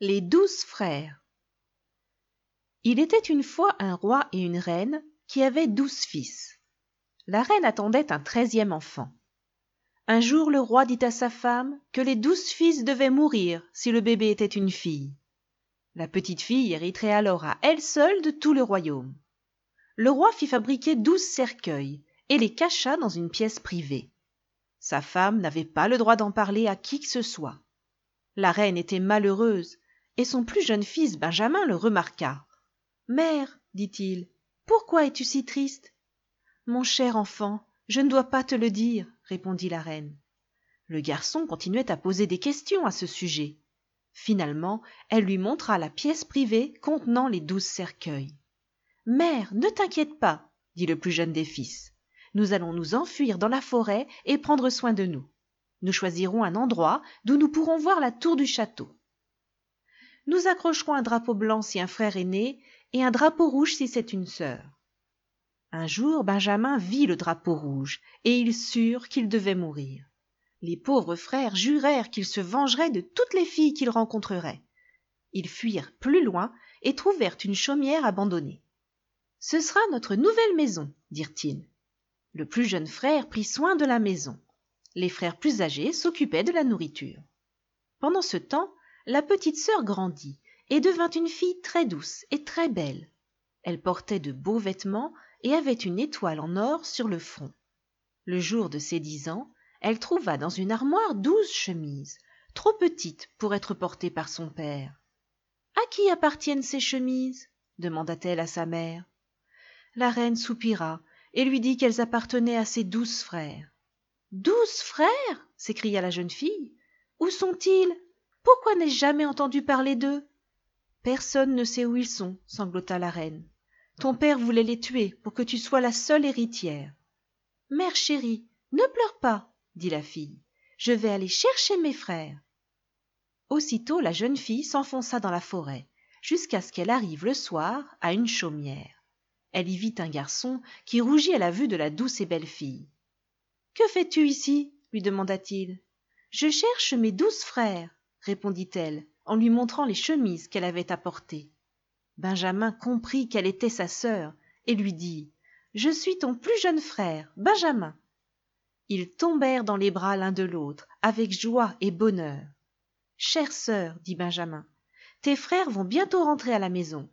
Les douze frères Il était une fois un roi et une reine qui avaient douze fils. La reine attendait un treizième enfant. Un jour le roi dit à sa femme que les douze fils devaient mourir si le bébé était une fille. La petite fille hériterait alors à elle seule de tout le royaume. Le roi fit fabriquer douze cercueils et les cacha dans une pièce privée. Sa femme n'avait pas le droit d'en parler à qui que ce soit. La reine était malheureuse, et son plus jeune fils Benjamin le remarqua. Mère, dit-il, pourquoi es-tu si triste Mon cher enfant, je ne dois pas te le dire, répondit la reine. Le garçon continuait à poser des questions à ce sujet. Finalement, elle lui montra la pièce privée contenant les douze cercueils. Mère, ne t'inquiète pas, dit le plus jeune des fils. Nous allons nous enfuir dans la forêt et prendre soin de nous. Nous choisirons un endroit d'où nous pourrons voir la tour du château. Nous accrocherons un drapeau blanc si un frère est né et un drapeau rouge si c'est une sœur. Un jour, Benjamin vit le drapeau rouge et ils surent qu'il devait mourir. Les pauvres frères jurèrent qu'ils se vengeraient de toutes les filles qu'ils rencontreraient. Ils fuirent plus loin et trouvèrent une chaumière abandonnée. Ce sera notre nouvelle maison, dirent-ils. Le plus jeune frère prit soin de la maison. Les frères plus âgés s'occupaient de la nourriture. Pendant ce temps, la petite sœur grandit et devint une fille très douce et très belle. Elle portait de beaux vêtements et avait une étoile en or sur le front. Le jour de ses dix ans, elle trouva dans une armoire douze chemises, trop petites pour être portées par son père. À qui appartiennent ces chemises? demanda-t-elle à sa mère. La reine soupira et lui dit qu'elles appartenaient à ses douze frères. Douze frères s'écria la jeune fille. Où sont-ils? Pourquoi n'ai-je jamais entendu parler d'eux? Personne ne sait où ils sont, sanglota la reine. Ton père voulait les tuer pour que tu sois la seule héritière. Mère chérie, ne pleure pas, dit la fille. Je vais aller chercher mes frères. Aussitôt la jeune fille s'enfonça dans la forêt, jusqu'à ce qu'elle arrive le soir à une chaumière. Elle y vit un garçon qui rougit à la vue de la douce et belle fille. Que fais-tu ici? lui demanda-t-il. Je cherche mes douze frères, répondit-elle, en lui montrant les chemises qu'elle avait apportées. Benjamin comprit qu'elle était sa sœur, et lui dit. Je suis ton plus jeune frère, Benjamin. Ils tombèrent dans les bras l'un de l'autre, avec joie et bonheur. Chère sœur, dit Benjamin, tes frères vont bientôt rentrer à la maison.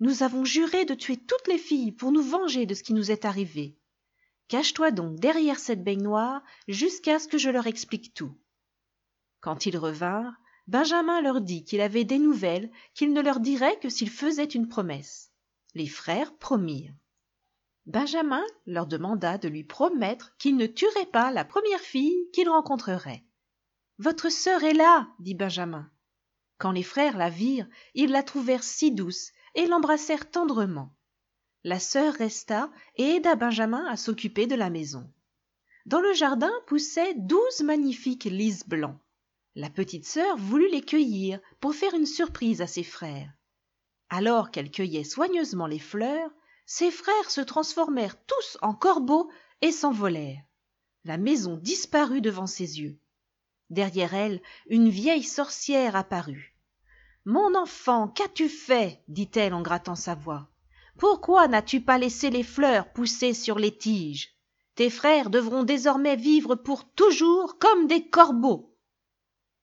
Nous avons juré de tuer toutes les filles pour nous venger de ce qui nous est arrivé. Cache-toi donc derrière cette baignoire jusqu'à ce que je leur explique tout. Quand ils revinrent, Benjamin leur dit qu'il avait des nouvelles qu'il ne leur dirait que s'ils faisaient une promesse. Les frères promirent. Benjamin leur demanda de lui promettre qu'il ne tuerait pas la première fille qu'il rencontrerait. Votre sœur est là, dit Benjamin. Quand les frères la virent, ils la trouvèrent si douce et l'embrassèrent tendrement. La sœur resta et aida Benjamin à s'occuper de la maison. Dans le jardin poussaient douze magnifiques lys blancs. La petite sœur voulut les cueillir pour faire une surprise à ses frères. Alors qu'elle cueillait soigneusement les fleurs, ses frères se transformèrent tous en corbeaux et s'envolèrent. La maison disparut devant ses yeux. Derrière elle, une vieille sorcière apparut. Mon enfant, qu'as-tu fait? dit-elle en grattant sa voix. Pourquoi n'as-tu pas laissé les fleurs pousser sur les tiges? Tes frères devront désormais vivre pour toujours comme des corbeaux.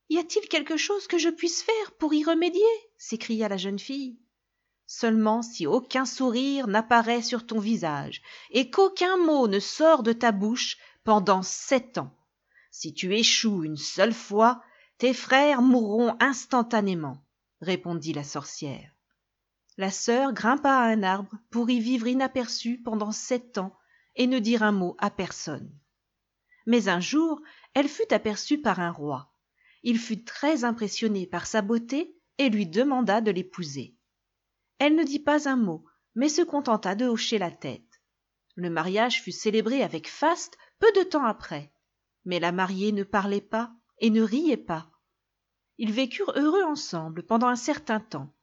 Y a-t-il quelque chose que je puisse faire pour y remédier? s'écria la jeune fille seulement si aucun sourire n'apparaît sur ton visage et qu'aucun mot ne sort de ta bouche pendant sept ans. Si tu échoues une seule fois, tes frères mourront instantanément, répondit la sorcière. La sœur grimpa à un arbre pour y vivre inaperçue pendant sept ans et ne dire un mot à personne. Mais un jour, elle fut aperçue par un roi. Il fut très impressionné par sa beauté et lui demanda de l'épouser. Elle ne dit pas un mot, mais se contenta de hocher la tête. Le mariage fut célébré avec faste peu de temps après. Mais la mariée ne parlait pas et ne riait pas. Ils vécurent heureux ensemble pendant un certain temps,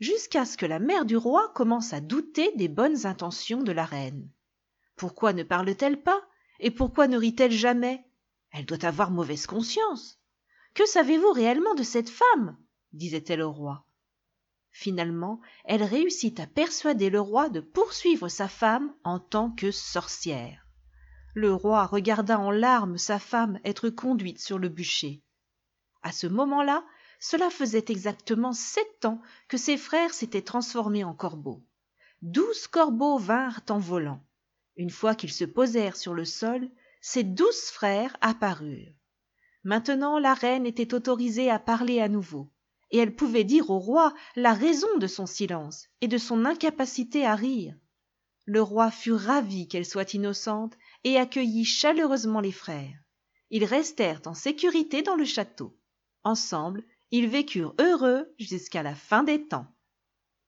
jusqu'à ce que la mère du roi commence à douter des bonnes intentions de la reine. Pourquoi ne parle-t-elle pas et pourquoi ne rit-elle jamais? Elle doit avoir mauvaise conscience. Que savez-vous réellement de cette femme? disait-elle au roi. Finalement, elle réussit à persuader le roi de poursuivre sa femme en tant que sorcière. Le roi regarda en larmes sa femme être conduite sur le bûcher. À ce moment-là, cela faisait exactement sept ans que ses frères s'étaient transformés en corbeaux. Douze corbeaux vinrent en volant. Une fois qu'ils se posèrent sur le sol, ses douze frères apparurent. Maintenant la reine était autorisée à parler à nouveau, et elle pouvait dire au roi la raison de son silence et de son incapacité à rire. Le roi fut ravi qu'elle soit innocente et accueillit chaleureusement les frères. Ils restèrent en sécurité dans le château. Ensemble, ils vécurent heureux jusqu'à la fin des temps.